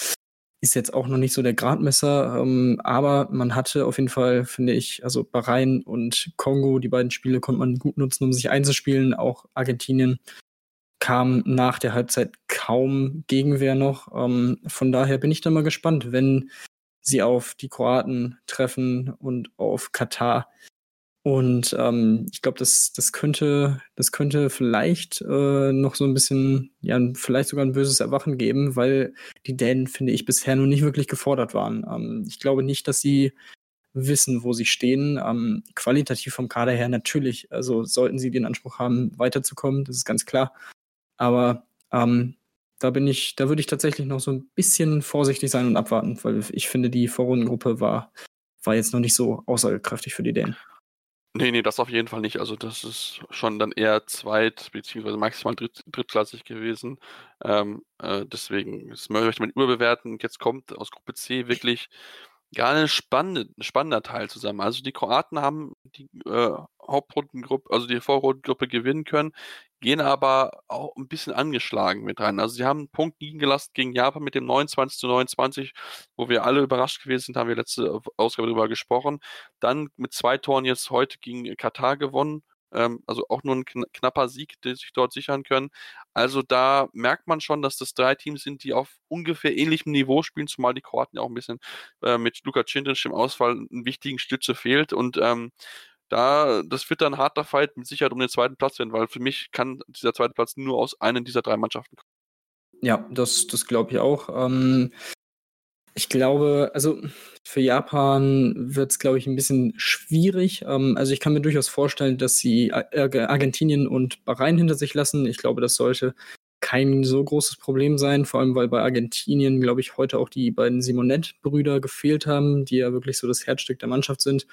ist jetzt auch noch nicht so der Gradmesser, ähm, aber man hatte auf jeden Fall, finde ich, also Bahrain und Kongo, die beiden Spiele konnte man gut nutzen, um sich einzuspielen. Auch Argentinien kam nach der Halbzeit kaum Gegenwehr noch. Ähm, von daher bin ich da mal gespannt, wenn sie auf die Kroaten treffen und auf Katar. Und ähm, ich glaube, das, das könnte, das könnte vielleicht äh, noch so ein bisschen, ja, vielleicht sogar ein böses Erwachen geben, weil die Dänen, finde ich, bisher noch nicht wirklich gefordert waren. Ähm, ich glaube nicht, dass sie wissen, wo sie stehen. Ähm, qualitativ vom Kader her natürlich, also sollten sie den Anspruch haben, weiterzukommen, das ist ganz klar. Aber ähm, da bin ich, da würde ich tatsächlich noch so ein bisschen vorsichtig sein und abwarten, weil ich finde, die Vorrundengruppe war, war jetzt noch nicht so aussagekräftig für die Dänen. Nee, nee, das auf jeden Fall nicht. Also das ist schon dann eher zweit- beziehungsweise maximal dritt drittklassig gewesen. Ähm, äh, deswegen das möchte man überbewerten. Jetzt kommt aus Gruppe C wirklich gar ein spannende, spannender Teil zusammen. Also die Kroaten haben die äh, Hauptrundengruppe, also die Vorrundengruppe gewinnen können, gehen aber auch ein bisschen angeschlagen mit rein. Also sie haben einen Punkt liegen gelassen gegen Japan mit dem 29 zu 29, wo wir alle überrascht gewesen sind, haben wir letzte Ausgabe darüber gesprochen. Dann mit zwei Toren jetzt heute gegen Katar gewonnen. Ähm, also auch nur ein knapper Sieg, den sich dort sichern können. Also da merkt man schon, dass das drei Teams sind, die auf ungefähr ähnlichem Niveau spielen, zumal die Kroaten ja auch ein bisschen äh, mit Luka Cindric im Ausfall einen wichtigen Stütze fehlt und ähm, da, das wird dann ein harter Fight mit Sicherheit um den zweiten Platz werden, weil für mich kann dieser zweite Platz nur aus einer dieser drei Mannschaften kommen. Ja, das, das glaube ich auch. Ähm, ich glaube, also für Japan wird es, glaube ich, ein bisschen schwierig. Ähm, also ich kann mir durchaus vorstellen, dass sie Argentinien und Bahrain hinter sich lassen. Ich glaube, das sollte kein so großes Problem sein, vor allem weil bei Argentinien, glaube ich, heute auch die beiden Simonet-Brüder gefehlt haben, die ja wirklich so das Herzstück der Mannschaft sind.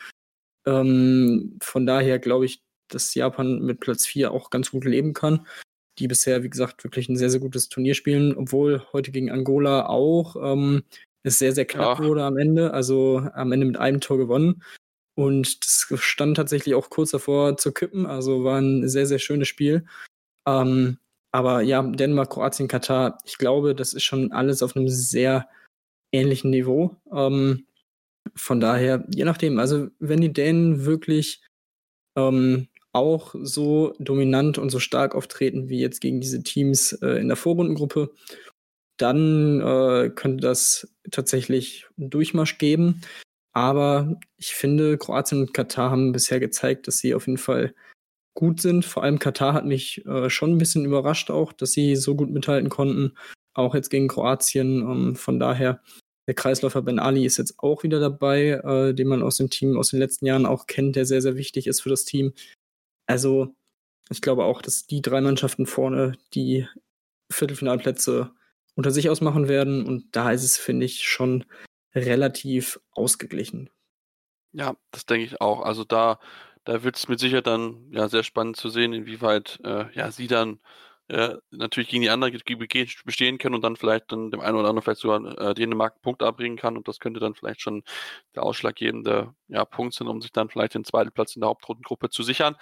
Ähm, von daher glaube ich, dass Japan mit Platz 4 auch ganz gut leben kann. Die bisher, wie gesagt, wirklich ein sehr, sehr gutes Turnier spielen, obwohl heute gegen Angola auch ähm, es sehr, sehr knapp ja. wurde am Ende. Also am Ende mit einem Tor gewonnen. Und das stand tatsächlich auch kurz davor zu kippen. Also war ein sehr, sehr schönes Spiel. Ähm, aber ja, Dänemark, Kroatien, Katar, ich glaube, das ist schon alles auf einem sehr ähnlichen Niveau. Ähm, von daher, je nachdem, also wenn die Dänen wirklich ähm, auch so dominant und so stark auftreten wie jetzt gegen diese Teams äh, in der Vorrundengruppe dann äh, könnte das tatsächlich einen Durchmarsch geben. Aber ich finde, Kroatien und Katar haben bisher gezeigt, dass sie auf jeden Fall gut sind. Vor allem Katar hat mich äh, schon ein bisschen überrascht auch, dass sie so gut mithalten konnten. auch jetzt gegen Kroatien. Ähm, von daher, der Kreisläufer Ben Ali ist jetzt auch wieder dabei, äh, den man aus dem Team aus den letzten Jahren auch kennt, der sehr, sehr wichtig ist für das Team. Also, ich glaube auch, dass die drei Mannschaften vorne die Viertelfinalplätze unter sich ausmachen werden. Und da ist es, finde ich, schon relativ ausgeglichen. Ja, das denke ich auch. Also da, da wird es mit Sicherheit dann ja sehr spannend zu sehen, inwieweit äh, ja sie dann äh, natürlich gegen die anderen bestehen können und dann vielleicht dann dem einen oder anderen vielleicht sogar äh, Dänemark einen Punkt abbringen kann und das könnte dann vielleicht schon der ausschlaggebende ja, Punkt sein, um sich dann vielleicht den zweiten Platz in der Hauptrundengruppe zu sichern.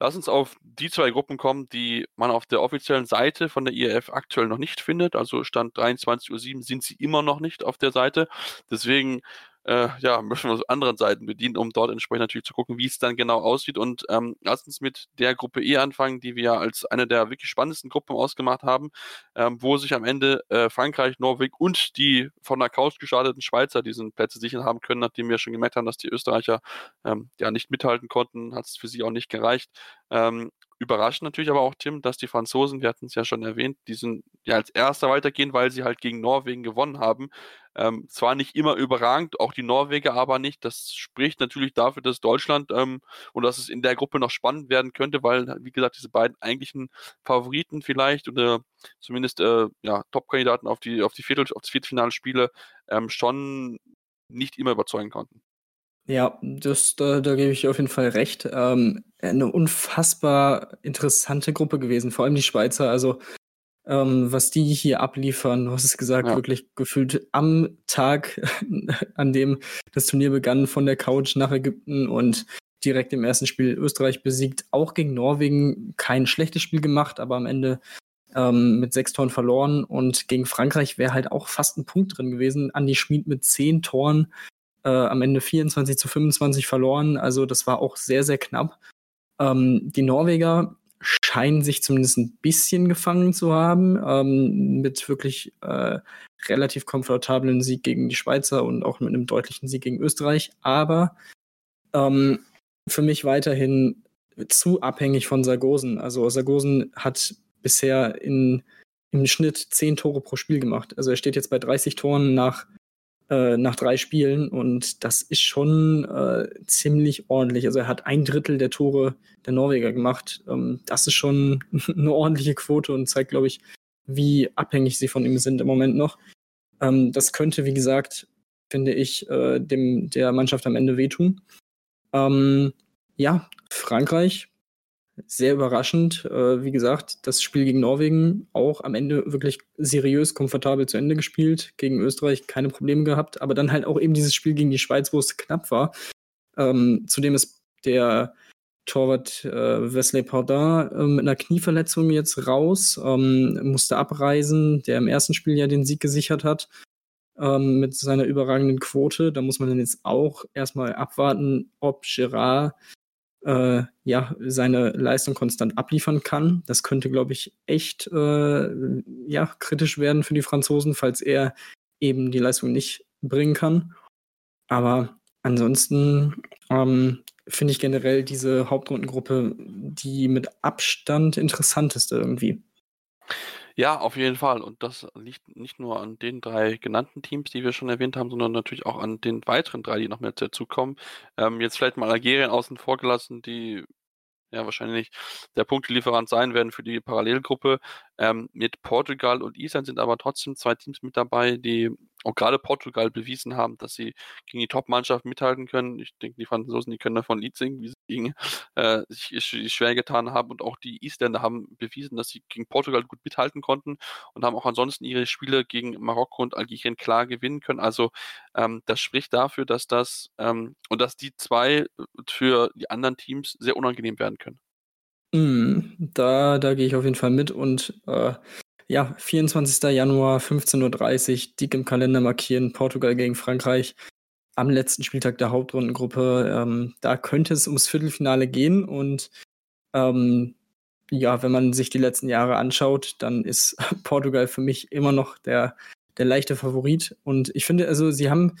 Lass uns auf die zwei Gruppen kommen, die man auf der offiziellen Seite von der IRF aktuell noch nicht findet. Also Stand 23.07 Uhr sind sie immer noch nicht auf der Seite. Deswegen äh, ja, müssen wir uns anderen Seiten bedienen, um dort entsprechend natürlich zu gucken, wie es dann genau aussieht. Und ähm, lass uns mit der Gruppe E anfangen, die wir als eine der wirklich spannendsten Gruppen ausgemacht haben, ähm, wo sich am Ende äh, Frankreich, Norwegen und die von der Couch gestarteten Schweizer diesen Plätze sichern haben können, nachdem wir schon gemerkt haben, dass die Österreicher ähm, ja nicht mithalten konnten, hat es für sie auch nicht gereicht. Ähm, Überraschend natürlich aber auch, Tim, dass die Franzosen, wir hatten es ja schon erwähnt, diesen ja als erster weitergehen, weil sie halt gegen Norwegen gewonnen haben. Ähm, zwar nicht immer überragend, auch die Norweger aber nicht. Das spricht natürlich dafür, dass Deutschland ähm, und dass es in der Gruppe noch spannend werden könnte, weil, wie gesagt, diese beiden eigentlichen Favoriten vielleicht oder zumindest äh, ja, Top-Kandidaten auf die, auf die Viertel, auf das Viertelfinalspiele ähm, schon nicht immer überzeugen konnten. Ja, das, da, da gebe ich auf jeden Fall recht. Ähm, eine unfassbar interessante Gruppe gewesen, vor allem die Schweizer. Also, ähm, was die hier abliefern, du hast es gesagt, ja. wirklich gefühlt am Tag, an dem das Turnier begann, von der Couch nach Ägypten und direkt im ersten Spiel Österreich besiegt. Auch gegen Norwegen kein schlechtes Spiel gemacht, aber am Ende ähm, mit sechs Toren verloren. Und gegen Frankreich wäre halt auch fast ein Punkt drin gewesen. Andi Schmid mit zehn Toren äh, am Ende 24 zu 25 verloren. Also das war auch sehr, sehr knapp. Ähm, die Norweger scheinen sich zumindest ein bisschen gefangen zu haben, ähm, mit wirklich äh, relativ komfortablen Sieg gegen die Schweizer und auch mit einem deutlichen Sieg gegen Österreich. Aber ähm, für mich weiterhin zu abhängig von Sargosen. Also Sargosen hat bisher in, im Schnitt zehn Tore pro Spiel gemacht. Also er steht jetzt bei 30 Toren nach äh, nach drei Spielen und das ist schon äh, ziemlich ordentlich. Also er hat ein Drittel der Tore der Norweger gemacht. Ähm, das ist schon eine ordentliche Quote und zeigt, glaube ich, wie abhängig sie von ihm sind im Moment noch. Ähm, das könnte, wie gesagt, finde ich, äh, dem der Mannschaft am Ende wehtun. Ähm, ja, Frankreich sehr überraschend. Äh, wie gesagt, das Spiel gegen Norwegen auch am Ende wirklich seriös, komfortabel zu Ende gespielt. Gegen Österreich keine Probleme gehabt, aber dann halt auch eben dieses Spiel gegen die Schweiz, wo es knapp war. Ähm, zudem ist der Torwart äh, Wesley Paudin äh, mit einer Knieverletzung jetzt raus, ähm, musste abreisen, der im ersten Spiel ja den Sieg gesichert hat ähm, mit seiner überragenden Quote. Da muss man dann jetzt auch erstmal abwarten, ob Gerard äh, ja, seine Leistung konstant abliefern kann. Das könnte, glaube ich, echt äh, ja, kritisch werden für die Franzosen, falls er eben die Leistung nicht bringen kann. Aber ansonsten ähm, finde ich generell diese Hauptrundengruppe die mit Abstand interessanteste irgendwie. Ja, auf jeden Fall. Und das liegt nicht nur an den drei genannten Teams, die wir schon erwähnt haben, sondern natürlich auch an den weiteren drei, die noch mehr dazukommen. Ähm, jetzt vielleicht mal Algerien außen vor gelassen, die ja wahrscheinlich der Punktelieferant sein werden für die Parallelgruppe. Ähm, mit Portugal und Island sind aber trotzdem zwei Teams mit dabei, die auch gerade Portugal bewiesen haben, dass sie gegen die Top-Mannschaft mithalten können. Ich denke, die Franzosen, die können davon Lied singen, wie gegen äh, sich schwer getan haben. Und auch die Isländer haben bewiesen, dass sie gegen Portugal gut mithalten konnten und haben auch ansonsten ihre Spiele gegen Marokko und Algerien klar gewinnen können. Also ähm, das spricht dafür, dass das ähm, und dass die zwei für die anderen Teams sehr unangenehm werden können. Mm, da, da gehe ich auf jeden Fall mit und äh, ja, 24. Januar, 15.30 Uhr, dick im Kalender markieren, Portugal gegen Frankreich am letzten Spieltag der Hauptrundengruppe. Ähm, da könnte es ums Viertelfinale gehen und ähm, ja, wenn man sich die letzten Jahre anschaut, dann ist Portugal für mich immer noch der, der leichte Favorit. Und ich finde, also sie haben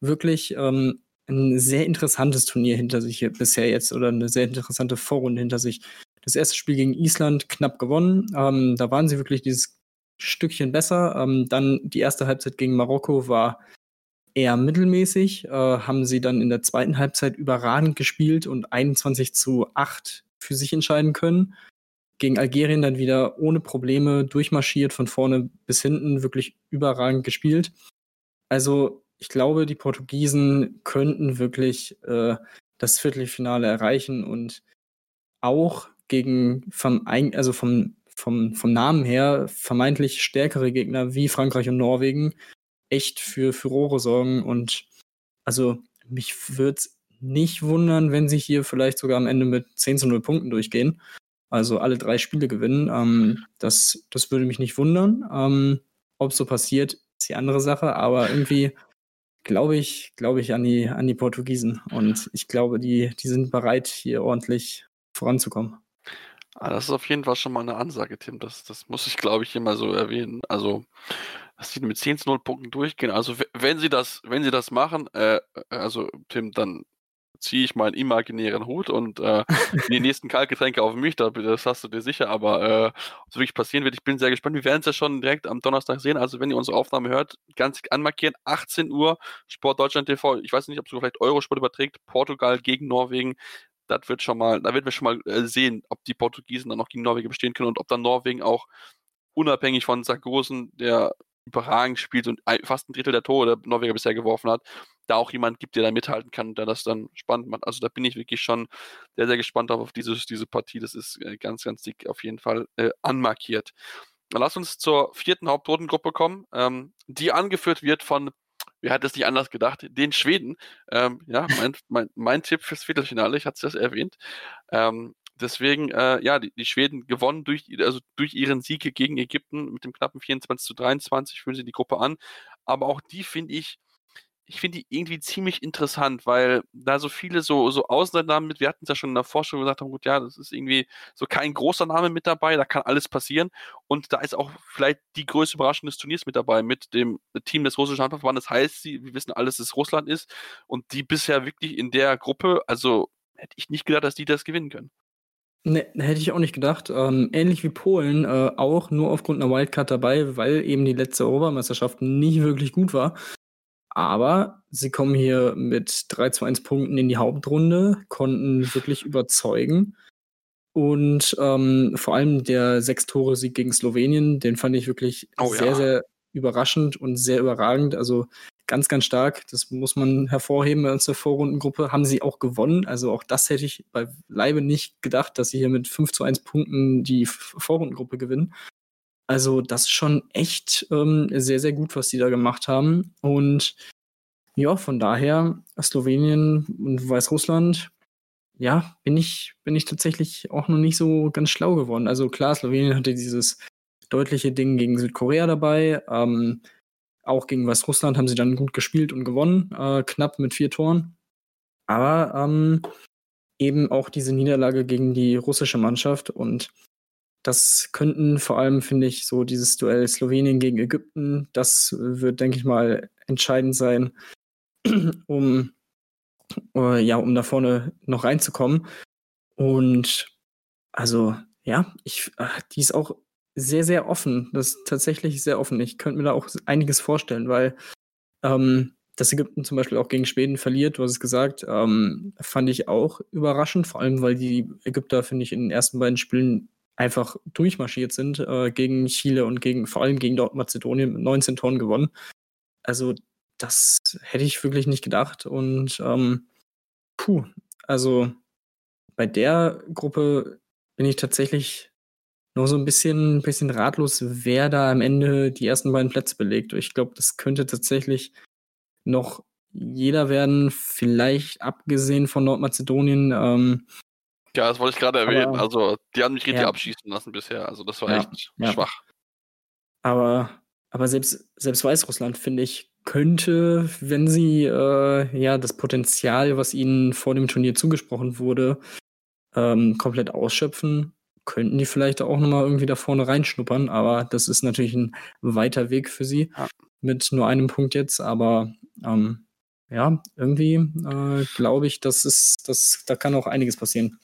wirklich ähm, ein sehr interessantes Turnier hinter sich bisher jetzt oder eine sehr interessante Vorrunde hinter sich das erste Spiel gegen Island knapp gewonnen. Ähm, da waren sie wirklich dieses Stückchen besser. Ähm, dann die erste Halbzeit gegen Marokko war eher mittelmäßig, äh, haben sie dann in der zweiten Halbzeit überragend gespielt und 21 zu 8 für sich entscheiden können. Gegen Algerien dann wieder ohne Probleme durchmarschiert, von vorne bis hinten, wirklich überragend gespielt. Also ich glaube, die Portugiesen könnten wirklich äh, das Viertelfinale erreichen und auch gegen vom, also vom, vom, vom Namen her vermeintlich stärkere Gegner wie Frankreich und Norwegen echt für Furore sorgen. Und also mich würde es nicht wundern, wenn sie hier vielleicht sogar am Ende mit 10 zu 0 Punkten durchgehen. Also alle drei Spiele gewinnen. Ähm, das, das würde mich nicht wundern. Ähm, Ob so passiert, ist die andere Sache. Aber irgendwie glaube ich, glaube ich an die, an die Portugiesen. Und ich glaube, die, die sind bereit, hier ordentlich voranzukommen. Ah, das ist auf jeden Fall schon mal eine Ansage, Tim. Das, das muss ich, glaube ich, hier mal so erwähnen. Also, dass sie mit 10 zu 0 Punkten durchgehen. Also, wenn sie das, wenn sie das machen, äh, also, Tim, dann ziehe ich meinen imaginären Hut und äh, die nächsten Kaltgetränke auf mich, das hast du dir sicher, aber äh, ob es wirklich passieren wird, ich bin sehr gespannt. Wir werden es ja schon direkt am Donnerstag sehen, also wenn ihr unsere Aufnahme hört, ganz anmarkieren, 18 Uhr, Sport Deutschland TV, ich weiß nicht, ob es vielleicht Eurosport überträgt, Portugal gegen Norwegen, das wird schon mal, da werden wir schon mal äh, sehen, ob die Portugiesen dann noch gegen Norwegen bestehen können und ob dann Norwegen auch unabhängig von Sargosen, der überragend spielt und fast ein Drittel der Tore der Norweger bisher geworfen hat, da auch jemand gibt, der da mithalten kann und der das dann spannend macht. Also da bin ich wirklich schon sehr, sehr gespannt auf diese, diese Partie. Das ist äh, ganz, ganz dick auf jeden Fall äh, anmarkiert. Dann lass uns zur vierten Hauptrundengruppe kommen, ähm, die angeführt wird von, wer hat es nicht anders gedacht, den Schweden. Ähm, ja, mein, mein, mein Tipp fürs Viertelfinale, ich hatte es erwähnt. Ähm, deswegen, äh, ja, die, die, Schweden gewonnen durch, also durch ihren Sieg gegen Ägypten mit dem knappen 24 zu 23, führen sie die Gruppe an. Aber auch die finde ich, ich finde die irgendwie ziemlich interessant, weil da so viele so, so Außennamen mit, wir hatten es ja schon in der Forschung gesagt haben, gut, ja, das ist irgendwie so kein großer Name mit dabei, da kann alles passieren. Und da ist auch vielleicht die größte Überraschung des Turniers mit dabei, mit dem Team des russischen Handballverbandes. Das heißt, sie, wir wissen alles, dass Russland ist und die bisher wirklich in der Gruppe, also hätte ich nicht gedacht, dass die das gewinnen können. Ne, hätte ich auch nicht gedacht. Ähm, ähnlich wie Polen, äh, auch nur aufgrund einer Wildcard dabei, weil eben die letzte Europameisterschaft nicht wirklich gut war. Aber sie kommen hier mit 3 zu 1 Punkten in die Hauptrunde, konnten wirklich überzeugen. Und ähm, vor allem der Sechs-Tore-Sieg gegen Slowenien, den fand ich wirklich oh, sehr, ja. sehr überraschend und sehr überragend. Also ganz, ganz stark. Das muss man hervorheben aus der Vorrundengruppe. Haben sie auch gewonnen. Also auch das hätte ich bei Leibe nicht gedacht, dass sie hier mit 5 zu 1 Punkten die Vorrundengruppe gewinnen. Also das ist schon echt ähm, sehr, sehr gut, was sie da gemacht haben. Und ja, von daher Slowenien und Weißrussland, ja, bin ich, bin ich tatsächlich auch noch nicht so ganz schlau geworden. Also klar, Slowenien hatte dieses deutliche Ding gegen Südkorea dabei. Ähm, auch gegen Weißrussland haben sie dann gut gespielt und gewonnen, äh, knapp mit vier Toren. Aber ähm, eben auch diese Niederlage gegen die russische Mannschaft und das könnten vor allem, finde ich, so dieses Duell Slowenien gegen Ägypten, das wird, denke ich mal, entscheidend sein, um, uh, ja, um da vorne noch reinzukommen. Und also, ja, ich, äh, die ist auch sehr, sehr offen. Das ist tatsächlich sehr offen. Ich könnte mir da auch einiges vorstellen, weil ähm, dass Ägypten zum Beispiel auch gegen Schweden verliert, du hast es gesagt, ähm, fand ich auch überraschend, vor allem weil die Ägypter, finde ich, in den ersten beiden Spielen einfach durchmarschiert sind äh, gegen Chile und gegen vor allem gegen Nordmazedonien mit 19 Tonnen gewonnen. Also das hätte ich wirklich nicht gedacht und ähm, puh, also bei der Gruppe bin ich tatsächlich nur so ein bisschen, bisschen ratlos, wer da am Ende die ersten beiden Plätze belegt. Ich glaube, das könnte tatsächlich noch jeder werden, vielleicht abgesehen von Nordmazedonien. Ähm, ja, das wollte ich gerade erwähnen. also, die haben mich richtig ja. abschießen lassen bisher. Also, das war ja, echt ja. schwach. Aber, aber selbst, selbst Weißrussland, finde ich, könnte, wenn sie äh, ja das Potenzial, was ihnen vor dem Turnier zugesprochen wurde, ähm, komplett ausschöpfen, könnten die vielleicht auch nochmal irgendwie da vorne reinschnuppern. Aber das ist natürlich ein weiter Weg für sie ja. mit nur einem Punkt jetzt. Aber ähm, ja, irgendwie äh, glaube ich, dass es, dass, da kann auch einiges passieren.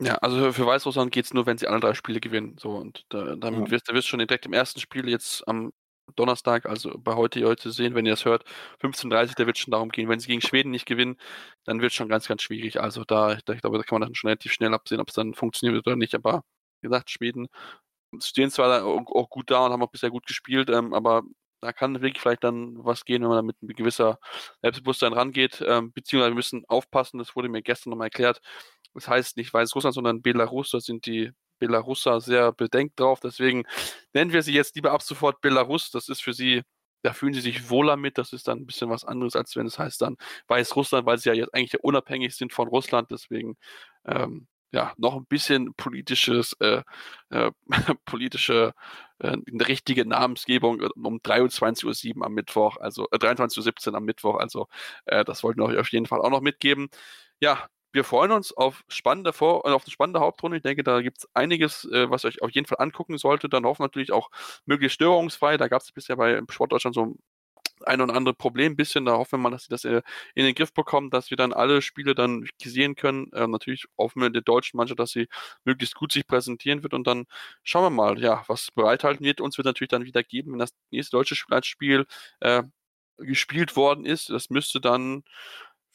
Ja, also für Weißrussland geht es nur, wenn sie alle drei Spiele gewinnen. So, und da, damit ja. wirst du wirst schon direkt im ersten Spiel jetzt am Donnerstag, also bei heute, heute sehen, wenn ihr es hört, 15.30 da wird schon darum gehen. Wenn sie gegen Schweden nicht gewinnen, dann wird es schon ganz, ganz schwierig. Also da, da, ich glaube, da kann man dann schon relativ schnell absehen, ob es dann funktioniert oder nicht. Aber wie gesagt, Schweden stehen zwar auch gut da und haben auch bisher gut gespielt, ähm, aber da kann wirklich vielleicht dann was gehen, wenn man da mit gewisser Selbstbewusstsein rangeht. Ähm, beziehungsweise wir müssen aufpassen, das wurde mir gestern nochmal erklärt. Das heißt nicht Weißrussland, sondern Belarus, da sind die Belaruser sehr bedenkt drauf. Deswegen nennen wir sie jetzt lieber ab sofort Belarus. Das ist für sie, da fühlen sie sich wohler mit. Das ist dann ein bisschen was anderes, als wenn es heißt dann Weißrussland, weil sie ja jetzt eigentlich unabhängig sind von Russland. Deswegen ähm, ja, noch ein bisschen politisches, äh, äh, politische, äh, eine richtige Namensgebung um 23.07 Uhr am Mittwoch, also äh, 23.17 Uhr am Mittwoch, also äh, das wollten wir euch auf jeden Fall auch noch mitgeben. Ja, wir freuen uns auf spannende Vor auf eine spannende Hauptrunde. Ich denke, da gibt es einiges, äh, was ihr euch auf jeden Fall angucken sollte. Dann hoffen wir natürlich auch möglichst störungsfrei. Da gab es bisher bei Sportdeutschland so ein und andere Problem ein bisschen. Da hoffen wir mal, dass sie das äh, in den Griff bekommen, dass wir dann alle Spiele dann sehen können. Ähm, natürlich hoffen wir der deutschen Mannschaft, dass sie möglichst gut sich präsentieren wird und dann schauen wir mal, ja, was bereithalten wird. Uns wird natürlich dann wieder geben, wenn das nächste deutsche Spiel äh, gespielt worden ist. Das müsste dann,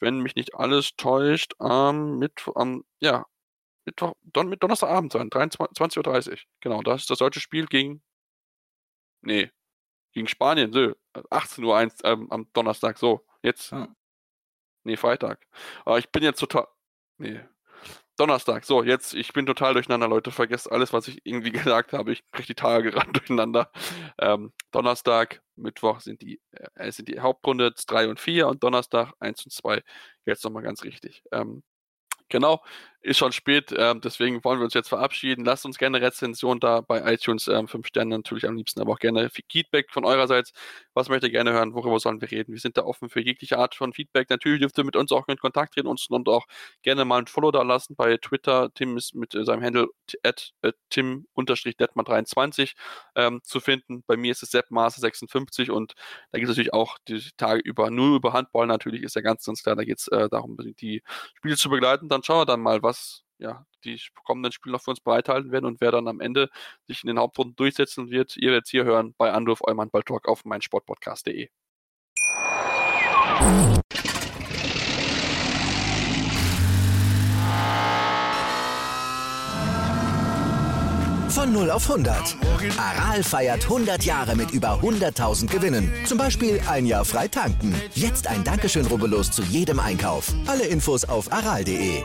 wenn mich nicht alles täuscht, am Mittwoch, am, ja, Mittwoch, Don, mit Donnerstagabend sein, 20.30 Uhr. Genau, das ist das deutsche Spiel gegen. Nee, gegen Spanien, so, 18 Uhr eins, ähm, am Donnerstag, so, jetzt. Ja. Nee, Freitag. Aber ich bin jetzt total. Nee. Donnerstag, so, jetzt, ich bin total durcheinander, Leute. Vergesst alles, was ich irgendwie gesagt habe. Ich kriege die Tage gerade durcheinander. Ähm, Donnerstag, Mittwoch sind die, äh, sind die Hauptrunde 3 und 4 und Donnerstag 1 und 2. Jetzt nochmal ganz richtig. Ähm, Genau, ist schon spät, äh, deswegen wollen wir uns jetzt verabschieden. Lasst uns gerne Rezension da bei iTunes, äh, fünf Sterne natürlich am liebsten, aber auch gerne Feedback von eurerseits. Was möchtet ihr gerne hören? Worüber sollen wir reden? Wir sind da offen für jegliche Art von Feedback. Natürlich dürft ihr mit uns auch in Kontakt treten uns und auch gerne mal ein Follow da lassen bei Twitter. Tim ist mit äh, seinem Handle at äh, tim-detman23 ähm, zu finden. Bei mir ist es seppmaster56 und da geht es natürlich auch die Tage über, nur über Handball natürlich, ist ja ganz, ganz klar. Da geht es äh, darum, die Spiele zu begleiten dann schauen wir dann mal, was ja, die kommenden Spiele noch für uns bereithalten werden und wer dann am Ende sich in den Hauptrunden durchsetzen wird. Ihr werdet hier hören bei Anruf Eumann Balltalk auf meinsportpodcast.de. Von 0 auf 100. Aral feiert 100 Jahre mit über 100.000 Gewinnen. Zum Beispiel ein Jahr frei tanken. Jetzt ein Dankeschön, rubbellos zu jedem Einkauf. Alle Infos auf aral.de.